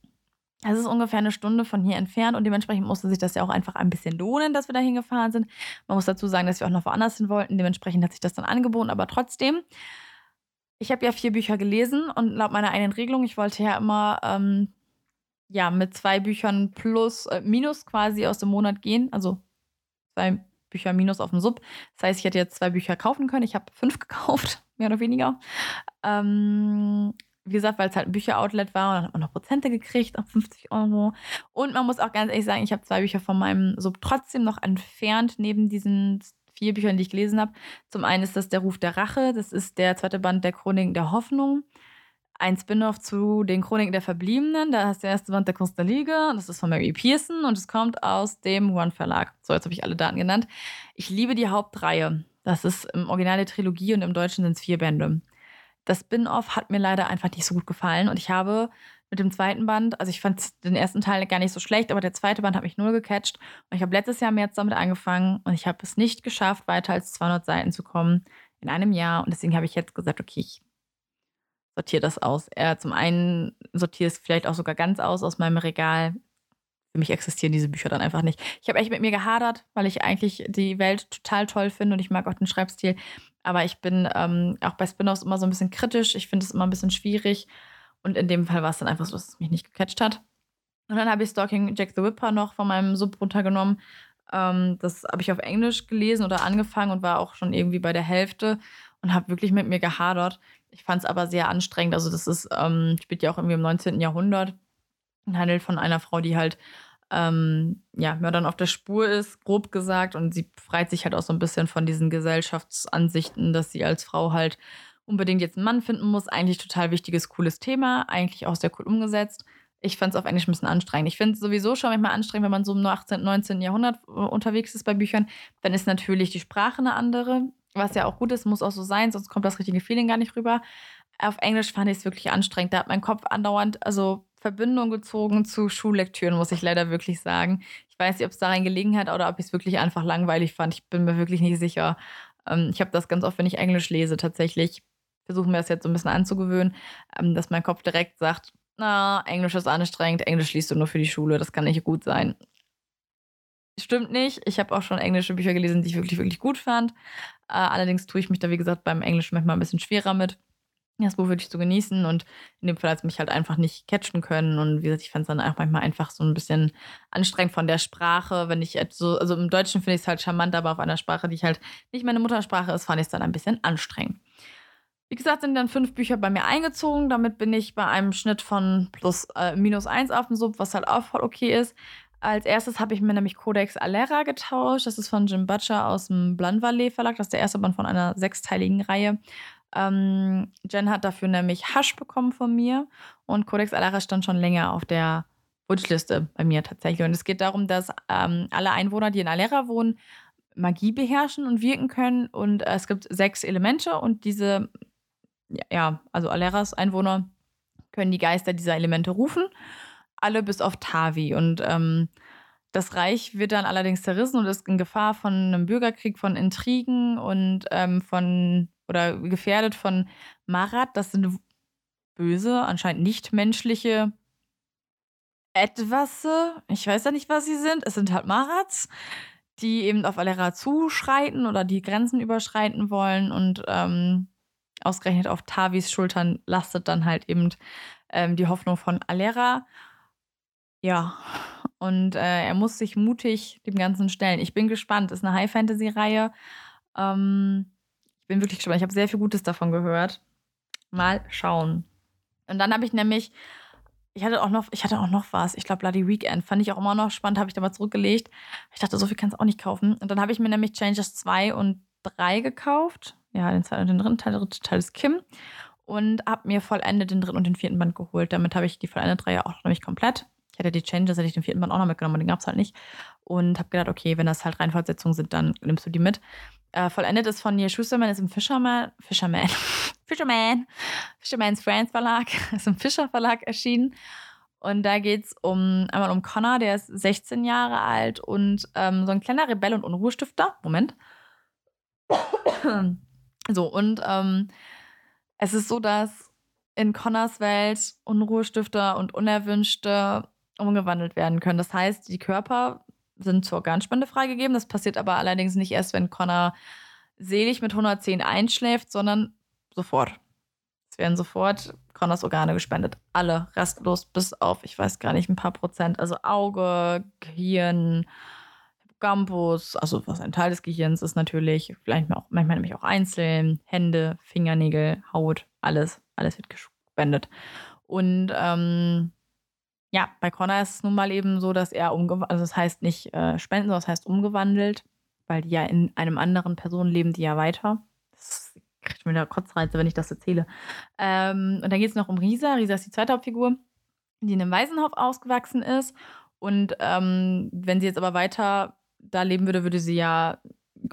Es ist ungefähr eine Stunde von hier entfernt und dementsprechend musste sich das ja auch einfach ein bisschen lohnen, dass wir da hingefahren sind. Man muss dazu sagen, dass wir auch noch woanders hin wollten. Dementsprechend hat sich das dann angeboten, aber trotzdem. Ich habe ja vier Bücher gelesen und laut meiner eigenen Regelung, ich wollte ja immer ähm, ja, mit zwei Büchern plus, äh, minus quasi aus dem Monat gehen. Also zwei Bücher minus auf dem Sub. Das heißt, ich hätte jetzt zwei Bücher kaufen können. Ich habe fünf gekauft, [laughs] mehr oder weniger. Ähm, wie gesagt, weil es halt ein Bücheroutlet war und dann hat man noch Prozente gekriegt, auf 50 Euro. Und man muss auch ganz ehrlich sagen, ich habe zwei Bücher von meinem Sub trotzdem noch entfernt, neben diesen vier Büchern, die ich gelesen habe. Zum einen ist das Der Ruf der Rache, das ist der zweite Band der Chroniken der Hoffnung ein Spin-off zu den Chroniken der Verbliebenen. Da ist der erste Band der Kunst der Liga. Das ist von Mary Pearson und es kommt aus dem One Verlag. So, jetzt habe ich alle Daten genannt. Ich liebe die Hauptreihe. Das ist im Original der Trilogie und im Deutschen sind es vier Bände. Das Spin-off hat mir leider einfach nicht so gut gefallen und ich habe mit dem zweiten Band, also ich fand den ersten Teil gar nicht so schlecht, aber der zweite Band hat mich null gecatcht und ich habe letztes Jahr im März damit angefangen und ich habe es nicht geschafft, weiter als 200 Seiten zu kommen in einem Jahr und deswegen habe ich jetzt gesagt, okay, ich sortiere das aus. Er zum einen sortiert es vielleicht auch sogar ganz aus aus meinem Regal. Für mich existieren diese Bücher dann einfach nicht. Ich habe echt mit mir gehadert, weil ich eigentlich die Welt total toll finde und ich mag auch den Schreibstil. Aber ich bin ähm, auch bei Spin-offs immer so ein bisschen kritisch. Ich finde es immer ein bisschen schwierig. Und in dem Fall war es dann einfach so, dass es mich nicht gecatcht hat. Und dann habe ich Stalking Jack the Whipper noch von meinem Sub runtergenommen. Ähm, das habe ich auf Englisch gelesen oder angefangen und war auch schon irgendwie bei der Hälfte und habe wirklich mit mir gehadert. Ich fand es aber sehr anstrengend. Also, das ist, ähm, spielt ja auch irgendwie im 19. Jahrhundert und handelt von einer Frau, die halt ähm, ja, Mördern auf der Spur ist, grob gesagt. Und sie befreit sich halt auch so ein bisschen von diesen Gesellschaftsansichten, dass sie als Frau halt unbedingt jetzt einen Mann finden muss. Eigentlich total wichtiges, cooles Thema. Eigentlich auch sehr cool umgesetzt. Ich fand es auf Englisch ein bisschen anstrengend. Ich finde es sowieso schon manchmal anstrengend, wenn man so im 18., 19. Jahrhundert äh, unterwegs ist bei Büchern. Dann ist natürlich die Sprache eine andere, was ja auch gut ist, muss auch so sein, sonst kommt das richtige Feeling gar nicht rüber. Auf Englisch fand ich es wirklich anstrengend. Da hat mein Kopf andauernd, also Verbindung gezogen zu Schullektüren, muss ich leider wirklich sagen. Ich weiß nicht, ob es daran gelegen hat oder ob ich es wirklich einfach langweilig fand. Ich bin mir wirklich nicht sicher. Ähm, ich habe das ganz oft, wenn ich Englisch lese, tatsächlich. Versuche mir das jetzt so ein bisschen anzugewöhnen, ähm, dass mein Kopf direkt sagt, na, Englisch ist anstrengend, Englisch liest du nur für die Schule, das kann nicht gut sein. Stimmt nicht. Ich habe auch schon englische Bücher gelesen, die ich wirklich, wirklich gut fand. Äh, allerdings tue ich mich da, wie gesagt, beim Englisch manchmal ein bisschen schwerer mit das Buch wirklich zu genießen und in dem Fall hat es mich halt einfach nicht catchen können und wie gesagt, ich fand es dann auch manchmal einfach so ein bisschen anstrengend von der Sprache, wenn ich so, also im Deutschen finde ich es halt charmant, aber auf einer Sprache, die ich halt nicht meine Muttersprache ist, fand ich es dann ein bisschen anstrengend. Wie gesagt, sind dann fünf Bücher bei mir eingezogen. Damit bin ich bei einem Schnitt von plus äh, minus eins auf dem Sub, was halt auch voll okay ist. Als erstes habe ich mir nämlich Codex Alera getauscht. Das ist von Jim Butcher aus dem Blanvalet Verlag. Das ist der erste Band von einer sechsteiligen Reihe. Ähm, Jen hat dafür nämlich Hasch bekommen von mir und Codex Alara stand schon länger auf der Wunschliste bei mir tatsächlich. Und es geht darum, dass ähm, alle Einwohner, die in Alera wohnen, Magie beherrschen und wirken können. Und äh, es gibt sechs Elemente und diese, ja, also Aleras Einwohner können die Geister dieser Elemente rufen. Alle bis auf Tavi. Und ähm, das Reich wird dann allerdings zerrissen und ist in Gefahr von einem Bürgerkrieg, von Intrigen und ähm, von oder gefährdet von Marat. Das sind böse, anscheinend nicht menschliche etwas. Ich weiß ja nicht, was sie sind. Es sind halt Marats, die eben auf Alera zuschreiten oder die Grenzen überschreiten wollen und ähm, ausgerechnet auf Tavis Schultern lastet dann halt eben ähm, die Hoffnung von Alera. Ja, und äh, er muss sich mutig dem Ganzen stellen. Ich bin gespannt. Ist eine High-Fantasy-Reihe. Ähm, ich bin wirklich gespannt. Ich habe sehr viel Gutes davon gehört. Mal schauen. Und dann habe ich nämlich, ich hatte auch noch, ich hatte auch noch was. Ich glaube, Bloody Weekend fand ich auch immer noch spannend, habe ich da mal zurückgelegt. Ich dachte, so viel kannst du auch nicht kaufen. Und dann habe ich mir nämlich Changes 2 und 3 gekauft. Ja, den zweiten und den dritten Teil, der dritte Teil ist Kim. Und habe mir vollendet den dritten und den vierten Band geholt. Damit habe ich die vollendete Reihe auch nämlich komplett. Ich hatte die Changes, hätte ich den vierten Band auch noch mitgenommen, den gab es halt nicht. Und habe gedacht, okay, wenn das halt Reihenfortsetzungen sind, dann nimmst du die mit. Äh, vollendet ist von Neil Schusterman, ist im Fisherman, Fisherman, [laughs] Fisherman, Fisherman's Friends Verlag, [laughs] ist im Fischer Verlag erschienen. Und da geht es um, einmal um Connor, der ist 16 Jahre alt und ähm, so ein kleiner Rebell und Unruhestifter. Moment. so, und ähm, es ist so, dass in Connors Welt Unruhestifter und Unerwünschte umgewandelt werden können. Das heißt, die Körper sind zur Organspende freigegeben. Das passiert aber allerdings nicht erst, wenn Connor selig mit 110 einschläft, sondern sofort. Es werden sofort Connors Organe gespendet. Alle, restlos, bis auf, ich weiß gar nicht, ein paar Prozent. Also Auge, Gehirn, Hippocampus, also was ein Teil des Gehirns ist natürlich, vielleicht auch, manchmal nämlich auch einzeln, Hände, Fingernägel, Haut, alles, alles wird gespendet. Und ähm, ja, bei Connor ist es nun mal eben so, dass er umgewandelt, also das heißt nicht äh, spenden, sondern das heißt umgewandelt, weil die ja in einem anderen Person leben, die ja weiter. Das kriegt mir wieder Kotzreize, wenn ich das erzähle. Ähm, und dann geht es noch um Risa. Risa ist die zweite Hauptfigur, die in einem Waisenhof ausgewachsen ist. Und ähm, wenn sie jetzt aber weiter da leben würde, würde sie ja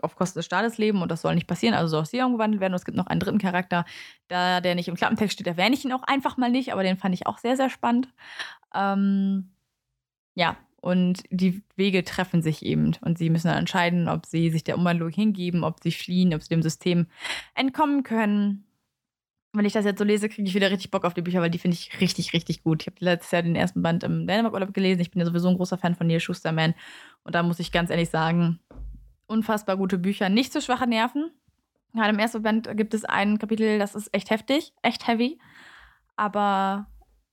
auf Kosten des Staates leben und das soll nicht passieren, also soll auch sie umgewandelt werden. Und es gibt noch einen dritten Charakter, da der nicht im Klappentext steht, erwähne ich ihn auch einfach mal nicht, aber den fand ich auch sehr, sehr spannend. Ähm, ja, und die Wege treffen sich eben und sie müssen dann entscheiden, ob sie sich der Umwandlung hingeben, ob sie fliehen, ob sie dem System entkommen können. wenn ich das jetzt so lese, kriege ich wieder richtig Bock auf die Bücher, weil die finde ich richtig, richtig gut. Ich habe letztes Jahr den ersten Band im Dänemark-Urlaub gelesen. Ich bin ja sowieso ein großer Fan von Neil Schusterman. Und da muss ich ganz ehrlich sagen, unfassbar gute Bücher, nicht so schwache Nerven. Gerade im ersten Band gibt es ein Kapitel, das ist echt heftig, echt heavy. Aber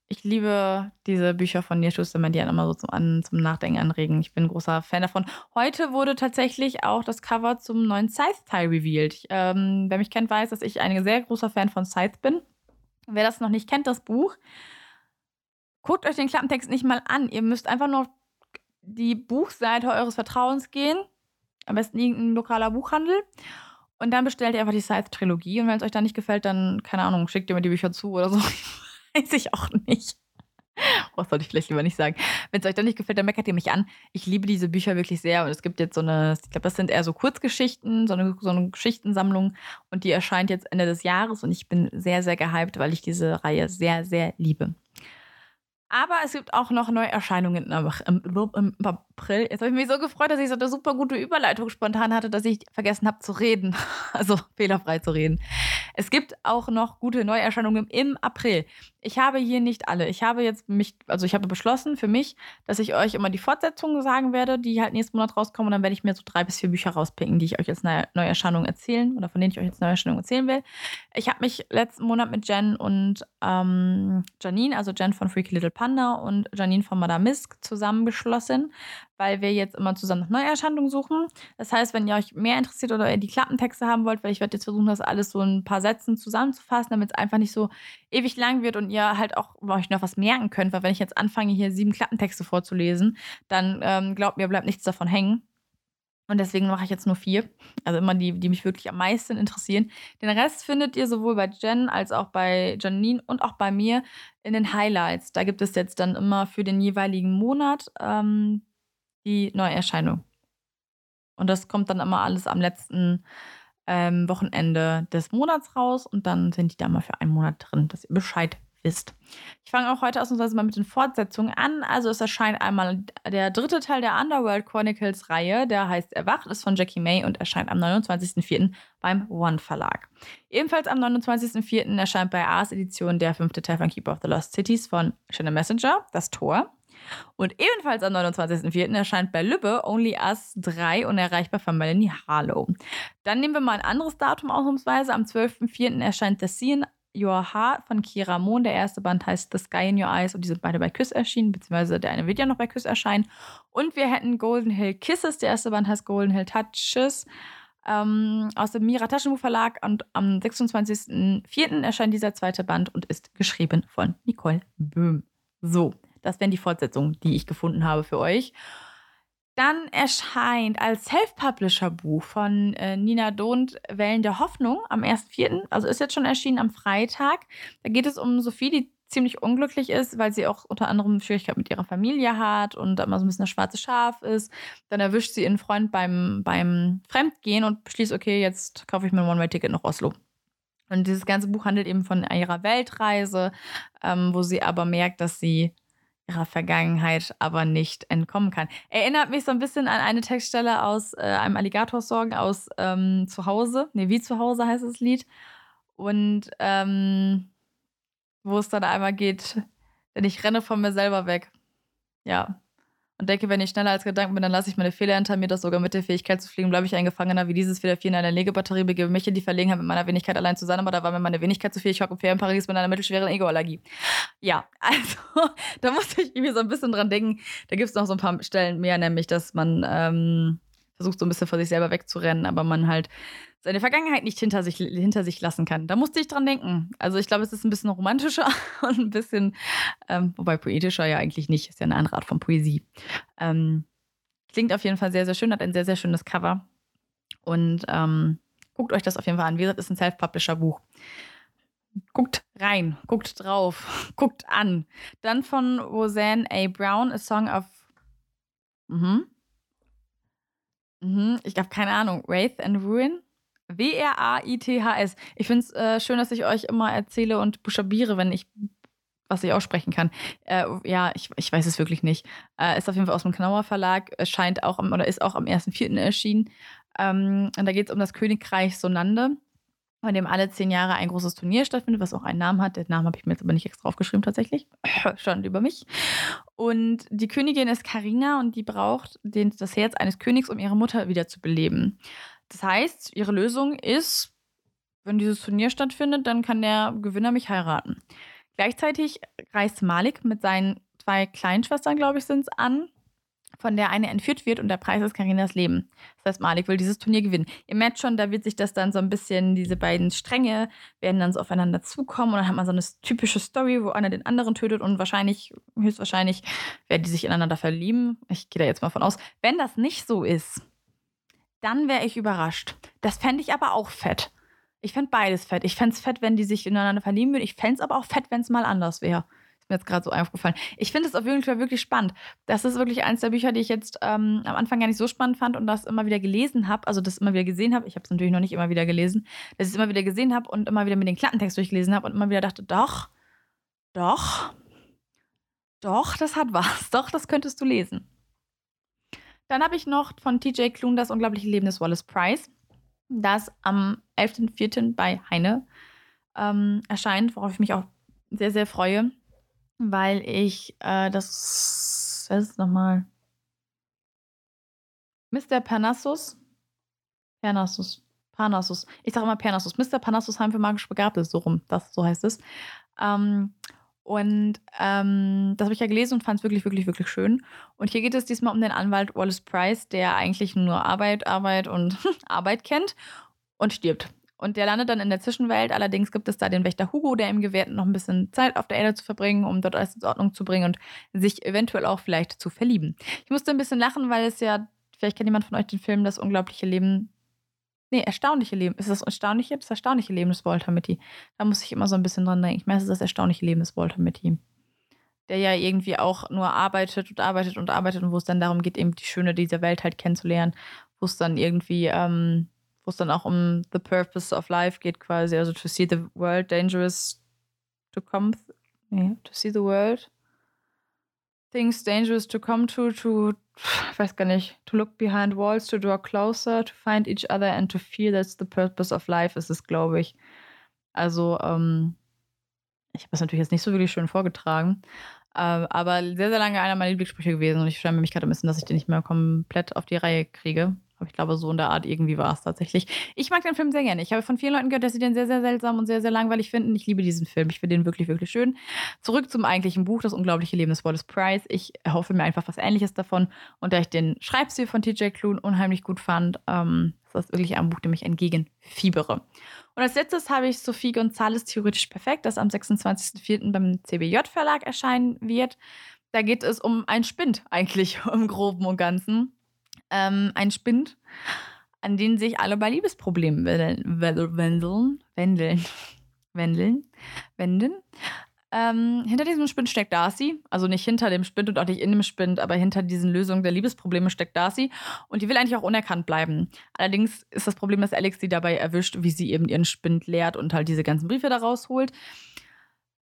ich liebe diese Bücher von Neil Schusterman, die einen immer so zum, zum Nachdenken anregen. Ich bin ein großer Fan davon. Heute wurde tatsächlich auch das Cover zum neuen Scythe-Teil revealed. ähm, wer mich kennt, weiß, dass ich ein sehr großer Fan von Scythe bin. Wer das noch nicht kennt, das Buch, guckt euch den Klappentext nicht mal an. Ihr müsst einfach nur die Buchseite eures Vertrauens gehen. Am besten irgendein lokaler Buchhandel. Und dann bestellt ihr einfach die Scythe-Trilogie. Und wenn es euch dann nicht gefällt, dann, keine Ahnung, schickt ihr mir die Bücher zu oder so. [laughs] Weiß ich auch nicht. Was sollte ich vielleicht lieber nicht sagen. Wenn es euch dann nicht gefällt, dann meckert ihr mich an. Ich liebe diese Bücher wirklich sehr. Und es gibt jetzt so eine, ich glaube, das sind eher so Kurzgeschichten, so eine, so eine Geschichtensammlung. Und die erscheint jetzt Ende des Jahres. Und ich bin sehr, sehr gehypt, weil ich diese Reihe sehr, sehr liebe. Aber es gibt auch noch Neuerscheinungen im, im, April. Jetzt habe ich mich so gefreut, dass ich so eine super gute Überleitung spontan hatte, dass ich vergessen habe zu reden. [laughs] Also fehlerfrei zu reden. Es gibt auch noch gute Neuerscheinungen im April. Ich habe hier nicht alle. Ich habe jetzt mich, also ich habe beschlossen für mich, dass ich euch immer die Fortsetzungen sagen werde, die halt nächsten Monat rauskommen. Und dann werde ich mir so drei bis vier Bücher rauspicken, die ich euch jetzt Neuerscheinungen erzählen oder von denen ich euch jetzt Neuerscheinungen erzählen will. Ich habe mich letzten Monat mit Jen und ähm, Janine, also Jen von Freaky Little Panda und Janine von Madame Misk zusammengeschlossen, weil wir jetzt immer zusammen nach Neuerscheinungen suchen. Das heißt, wenn ihr euch mehr interessiert oder ihr die Klappentexte haben wollt, weil ich werde jetzt versuchen, das alles so ein paar Sätzen zusammenzufassen, damit es einfach nicht so ewig lang wird und ihr halt auch euch noch was merken könnt, weil wenn ich jetzt anfange, hier sieben Klappentexte vorzulesen, dann ähm, glaubt mir, bleibt nichts davon hängen. Und deswegen mache ich jetzt nur vier. Also immer die, die mich wirklich am meisten interessieren. Den Rest findet ihr sowohl bei Jen als auch bei Janine und auch bei mir in den Highlights. Da gibt es jetzt dann immer für den jeweiligen Monat ähm, die Neuerscheinung. Und das kommt dann immer alles am letzten ähm, Wochenende des Monats raus und dann sind die da mal für einen Monat drin, dass ihr Bescheid wisst. Ich fange auch heute ausnahmsweise mal mit den Fortsetzungen an. Also es erscheint einmal der dritte Teil der Underworld Chronicles Reihe, der heißt Erwacht, ist von Jackie May und erscheint am 29.04. beim One Verlag. Ebenfalls am 29.04. erscheint bei Ars Edition der fünfte Teil von Keep of the Lost Cities von Shannon Messenger, das Tor. Und ebenfalls am 29.04. erscheint bei Lübbe Only Us 3 unerreichbar von Melanie Harlow. Dann nehmen wir mal ein anderes Datum ausnahmsweise. Am 12.04. erscheint The in Your Heart von Kira Mohn. Der erste Band heißt The Sky in Your Eyes und die sind beide bei Küss erschienen, beziehungsweise der eine wird ja noch bei Küss erscheinen. Und wir hätten Golden Hill Kisses. Der erste Band heißt Golden Hill Touches. Ähm, aus dem Mira Taschenbuch Verlag und am 26.04. erscheint dieser zweite Band und ist geschrieben von Nicole Böhm. So, das wären die Fortsetzungen, die ich gefunden habe für euch. Dann erscheint als Self-Publisher-Buch von äh, Nina Dohnt Wellen der Hoffnung am 1.4., also ist jetzt schon erschienen am Freitag. Da geht es um Sophie, die ziemlich unglücklich ist, weil sie auch unter anderem Schwierigkeiten mit ihrer Familie hat und immer so ein bisschen das schwarze Schaf ist. Dann erwischt sie ihren Freund beim, beim Fremdgehen und beschließt, okay, jetzt kaufe ich mir ein One-Way-Ticket nach Oslo. Und dieses ganze Buch handelt eben von ihrer Weltreise, ähm, wo sie aber merkt, dass sie ihrer Vergangenheit aber nicht entkommen kann. Erinnert mich so ein bisschen an eine Textstelle aus äh, einem Alligatorsong aus ähm, Zuhause. Ne, wie Zuhause heißt das Lied. Und ähm, wo es dann einmal geht, denn ich renne von mir selber weg. Ja und denke, wenn ich schneller als Gedanken bin, dann lasse ich meine Fehler hinter mir, das sogar mit der Fähigkeit zu fliegen, bleibe ich ein Gefangener wie dieses Federvier in einer Legebatterie, begebe mich in die Verlegenheit mit meiner Wenigkeit allein zu sein, aber da war mir meine Wenigkeit zu viel. Ich hocke im in Paris mit einer mittelschweren Egoallergie. Ja, [laughs] also da musste ich irgendwie so ein bisschen dran denken. Da gibt es noch so ein paar Stellen mehr, nämlich, dass man ähm, versucht so ein bisschen vor sich selber wegzurennen, aber man halt seine Vergangenheit nicht hinter sich, hinter sich lassen kann. Da musste ich dran denken. Also ich glaube, es ist ein bisschen romantischer [laughs] und ein bisschen, ähm, wobei poetischer ja eigentlich nicht, ist ja eine andere Art von Poesie. Ähm, klingt auf jeden Fall sehr, sehr schön, hat ein sehr, sehr schönes Cover. Und ähm, guckt euch das auf jeden Fall an. Wie gesagt, ist ein Self-Publisher-Buch. Guckt rein, guckt drauf, [laughs] guckt an. Dann von Roseanne A. Brown, A Song of. Mhm. Mhm, ich habe keine Ahnung. Wraith and Ruin? W-R-A-I-T-H-S. Ich finde es äh, schön, dass ich euch immer erzähle und buchstabiere, wenn ich was ich aussprechen kann. Äh, ja, ich, ich weiß es wirklich nicht. Äh, ist auf jeden Fall aus dem Knauer Verlag, Es scheint auch am, oder ist auch am 1.4. erschienen. Ähm, und da geht es um das Königreich Sonande. von dem alle zehn Jahre ein großes Turnier stattfindet, was auch einen Namen hat. Den Namen habe ich mir jetzt aber nicht extra aufgeschrieben tatsächlich. [laughs] Stand über mich. Und die Königin ist Karina und die braucht den, das Herz eines Königs, um ihre Mutter wieder zu beleben. Das heißt, ihre Lösung ist, wenn dieses Turnier stattfindet, dann kann der Gewinner mich heiraten. Gleichzeitig reist Malik mit seinen zwei Kleinschwestern, glaube ich, sind es, an von der eine entführt wird und der Preis ist Karinas Leben. Das heißt, Malik will dieses Turnier gewinnen. Ihr merkt schon, da wird sich das dann so ein bisschen, diese beiden Stränge werden dann so aufeinander zukommen und dann hat man so eine typische Story, wo einer den anderen tötet und wahrscheinlich, höchstwahrscheinlich, werden die sich ineinander verlieben. Ich gehe da jetzt mal von aus. Wenn das nicht so ist, dann wäre ich überrascht. Das fände ich aber auch fett. Ich fände beides fett. Ich fände es fett, wenn die sich ineinander verlieben würden. Ich fände es aber auch fett, wenn es mal anders wäre mir jetzt gerade so aufgefallen. Ich finde es auf jeden Fall wirklich spannend. Das ist wirklich eins der Bücher, die ich jetzt ähm, am Anfang gar nicht so spannend fand und das immer wieder gelesen habe, also das immer wieder gesehen habe. Ich habe es natürlich noch nicht immer wieder gelesen, dass ich es immer wieder gesehen habe und immer wieder mit den Klappentext durchgelesen habe und immer wieder dachte, doch, doch, doch, das hat was. Doch, das könntest du lesen. Dann habe ich noch von TJ Klun das unglaubliche Leben des Wallace Price, das am 11.04. bei Heine ähm, erscheint, worauf ich mich auch sehr, sehr freue weil ich äh, das, was ist nochmal? Mr. Parnassus? Parnassus. Parnassus. Ich sage immer Parnassus. Mr. Parnassus Heim für magisch Begabte, so rum, das, so heißt es. Ähm, und ähm, das habe ich ja gelesen und fand es wirklich, wirklich, wirklich schön. Und hier geht es diesmal um den Anwalt Wallace Price, der eigentlich nur Arbeit, Arbeit und [laughs] Arbeit kennt und stirbt. Und der landet dann in der Zwischenwelt. Allerdings gibt es da den Wächter Hugo, der ihm gewährt, noch ein bisschen Zeit auf der Erde zu verbringen, um dort alles in Ordnung zu bringen und sich eventuell auch vielleicht zu verlieben. Ich musste ein bisschen lachen, weil es ja, vielleicht kennt jemand von euch den Film Das unglaubliche Leben. Nee, erstaunliche Leben. Ist das erstaunliche? Das erstaunliche Leben des Walter Mitty. Da muss ich immer so ein bisschen dran denken. Ich meine, es ist das erstaunliche Leben des Walter Mitty. Der ja irgendwie auch nur arbeitet und arbeitet und arbeitet und wo es dann darum geht, eben die Schöne dieser Welt halt kennenzulernen. Wo es dann irgendwie, ähm, wo es dann auch um the purpose of life geht, quasi. Also to see the world dangerous to come. Nee, to see the world. Things dangerous to come to, to, weiß gar nicht, to look behind walls, to draw closer, to find each other and to feel that's the purpose of life, ist es, glaube ich. Also, ähm, ich habe das natürlich jetzt nicht so wirklich schön vorgetragen, äh, aber sehr, sehr lange einer meiner Lieblingssprüche gewesen und ich schäme mich gerade ein bisschen, dass ich den nicht mehr komplett auf die Reihe kriege. Aber ich glaube, so in der Art irgendwie war es tatsächlich. Ich mag den Film sehr gerne. Ich habe von vielen Leuten gehört, dass sie den sehr, sehr seltsam und sehr, sehr langweilig finden. Ich liebe diesen Film. Ich finde den wirklich, wirklich schön. Zurück zum eigentlichen Buch, Das unglaubliche Leben des Wallace Price. Ich hoffe mir einfach was Ähnliches davon. Und da ich den Schreibstil von TJ Klune unheimlich gut fand, ähm, ist das wirklich ein Buch, dem ich entgegenfiebere. Und als letztes habe ich Sophie Gonzales Theoretisch Perfekt, das am 26.04. beim CBJ-Verlag erscheinen wird. Da geht es um einen Spind eigentlich [laughs] im Groben und Ganzen ähm, ein Spind, an den sich alle bei Liebesproblemen wendeln, wendeln, [laughs] wendeln, wenden. Ähm, hinter diesem Spind steckt Darcy, also nicht hinter dem Spind und auch nicht in dem Spind, aber hinter diesen Lösungen der Liebesprobleme steckt Darcy und die will eigentlich auch unerkannt bleiben. Allerdings ist das Problem, dass Alex sie dabei erwischt, wie sie eben ihren Spind leert und halt diese ganzen Briefe da rausholt.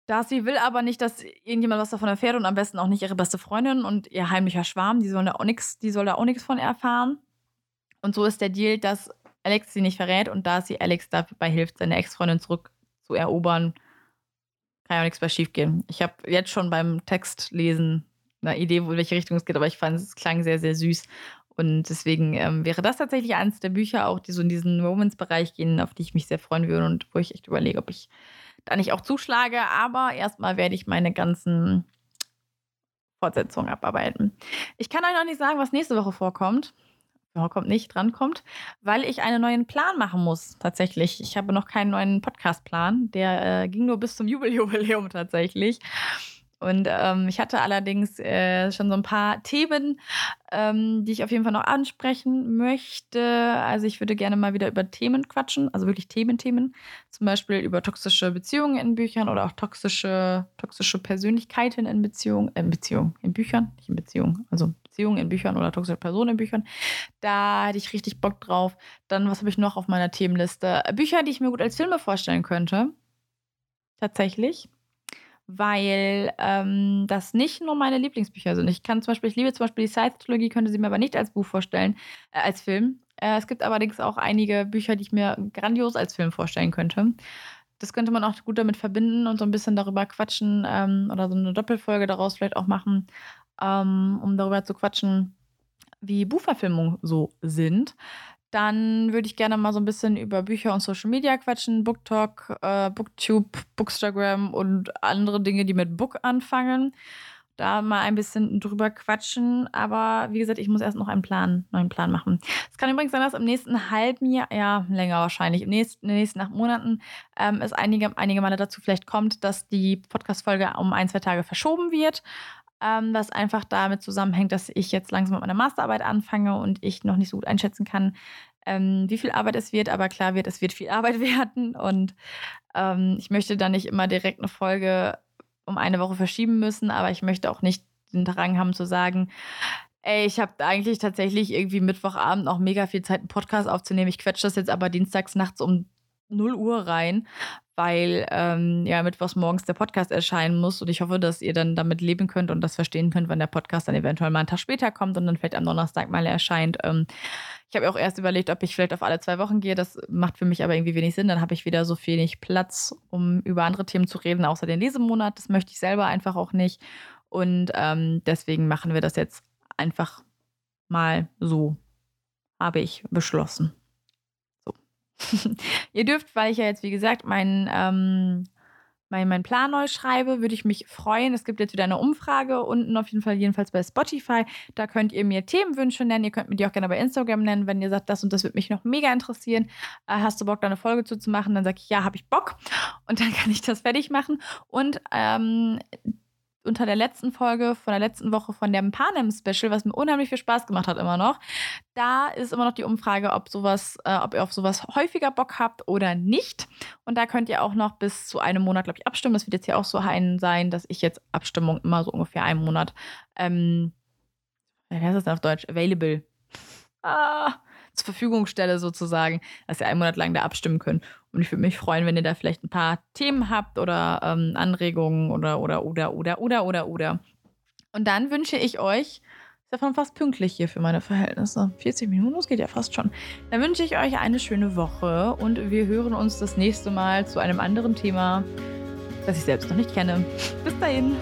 Darcy will aber nicht, dass irgendjemand was davon erfährt und am besten auch nicht ihre beste Freundin und ihr heimlicher Schwarm, die soll da auch nichts, die soll da auch nichts von erfahren. Und so ist der Deal, dass Alex sie nicht verrät und Darcy Alex dabei hilft, seine Ex-Freundin zurück zu erobern. Kann ja auch nichts mehr schiefgehen. Ich habe jetzt schon beim Textlesen eine Idee, in welche Richtung es geht, aber ich fand es klang sehr, sehr süß. Und deswegen ähm, wäre das tatsächlich eines der Bücher, auch die so in diesen Romance-Bereich gehen, auf die ich mich sehr freuen würde und wo ich echt überlege, ob ich da nicht auch zuschlage. Aber erstmal werde ich meine ganzen Fortsetzungen abarbeiten. Ich kann euch noch nicht sagen, was nächste Woche vorkommt. Vorkommt nicht, drankommt, weil ich einen neuen Plan machen muss, tatsächlich. Ich habe noch keinen neuen Podcast-Plan. Der äh, ging nur bis zum Jubeljubiläum tatsächlich. Und ähm, ich hatte allerdings äh, schon so ein paar Themen, ähm, die ich auf jeden Fall noch ansprechen möchte. Also ich würde gerne mal wieder über Themen quatschen, also wirklich Themen-Themen. Zum Beispiel über toxische Beziehungen in Büchern oder auch toxische, toxische Persönlichkeiten in Beziehungen, in Beziehungen, in Büchern, nicht in Beziehungen, also Beziehungen in Büchern oder toxische Personen in Büchern. Da hätte ich richtig Bock drauf. Dann, was habe ich noch auf meiner Themenliste? Bücher, die ich mir gut als Filme vorstellen könnte. Tatsächlich weil ähm, das nicht nur meine Lieblingsbücher sind. Ich kann zum Beispiel, ich liebe zum Beispiel die Scythe-Trilogie, könnte sie mir aber nicht als Buch vorstellen, äh, als Film. Äh, es gibt allerdings auch einige Bücher, die ich mir grandios als Film vorstellen könnte. Das könnte man auch gut damit verbinden und so ein bisschen darüber quatschen ähm, oder so eine Doppelfolge daraus vielleicht auch machen, ähm, um darüber zu quatschen, wie Buchverfilmungen so sind. Dann würde ich gerne mal so ein bisschen über Bücher und Social Media quatschen, BookTalk, äh, BookTube, Bookstagram und andere Dinge, die mit Book anfangen. Da mal ein bisschen drüber quatschen. Aber wie gesagt, ich muss erst noch einen Plan, neuen Plan machen. Es kann übrigens sein, dass im nächsten halben Jahr, ja, länger wahrscheinlich, im nächsten, in den nächsten acht Monaten ähm, es einige, einige Male dazu vielleicht kommt, dass die Podcast-Folge um ein, zwei Tage verschoben wird ähm, was einfach damit zusammenhängt, dass ich jetzt langsam mit meiner Masterarbeit anfange und ich noch nicht so gut einschätzen kann, ähm, wie viel Arbeit es wird. Aber klar wird, es wird viel Arbeit [laughs] werden und ähm, ich möchte dann nicht immer direkt eine Folge um eine Woche verschieben müssen, aber ich möchte auch nicht den Drang haben zu sagen, ey, ich habe eigentlich tatsächlich irgendwie Mittwochabend noch mega viel Zeit, einen Podcast aufzunehmen. Ich quetsche das jetzt aber dienstags nachts um 0 Uhr rein, weil ähm, ja mittwochs morgens der Podcast erscheinen muss. Und ich hoffe, dass ihr dann damit leben könnt und das verstehen könnt, wenn der Podcast dann eventuell mal einen Tag später kommt und dann vielleicht am Donnerstag mal erscheint. Ähm, ich habe auch erst überlegt, ob ich vielleicht auf alle zwei Wochen gehe. Das macht für mich aber irgendwie wenig Sinn. Dann habe ich wieder so wenig Platz, um über andere Themen zu reden, außer den Lesemonat. Das möchte ich selber einfach auch nicht. Und ähm, deswegen machen wir das jetzt einfach mal so, habe ich beschlossen. [laughs] Ihr dürft, weil ich ja jetzt, wie gesagt, meinen ähm, mein, mein Plan neu schreibe, würde ich mich freuen. Es gibt jetzt wieder eine Umfrage unten auf jeden Fall, jedenfalls bei Spotify. Da könnt ihr mir Themenwünsche nennen. Ihr könnt mir die auch gerne bei Instagram nennen, wenn ihr sagt, das und das würde mich noch mega interessieren. Äh, hast du Bock, da eine Folge zu, zu machen? Dann sage ich, ja, habe ich Bock. Und dann [laughs] kann ich das fertig machen. Und ähm, unter der letzten Folge von der letzten Woche von dem Panem-Special, was mir unheimlich viel Spaß gemacht hat, immer noch. Da ist immer noch die Umfrage, ob sowas, äh, ob ihr auf sowas häufiger Bock habt oder nicht. Und da könnt ihr auch noch bis zu einem Monat, glaube ich, abstimmen. Das wird jetzt hier auch so ein sein, dass ich jetzt Abstimmung immer so ungefähr einen Monat, ähm, wie heißt das denn auf Deutsch? Available. Ah, zur Verfügung stelle, sozusagen, dass ihr einen Monat lang da abstimmen könnt. Und ich würde mich freuen, wenn ihr da vielleicht ein paar Themen habt oder ähm, Anregungen oder, oder, oder, oder, oder, oder, oder. Und dann wünsche ich euch, ist ja von fast pünktlich hier für meine Verhältnisse. 40 Minuten, das geht ja fast schon. Dann wünsche ich euch eine schöne Woche und wir hören uns das nächste Mal zu einem anderen Thema, das ich selbst noch nicht kenne. Bis dahin.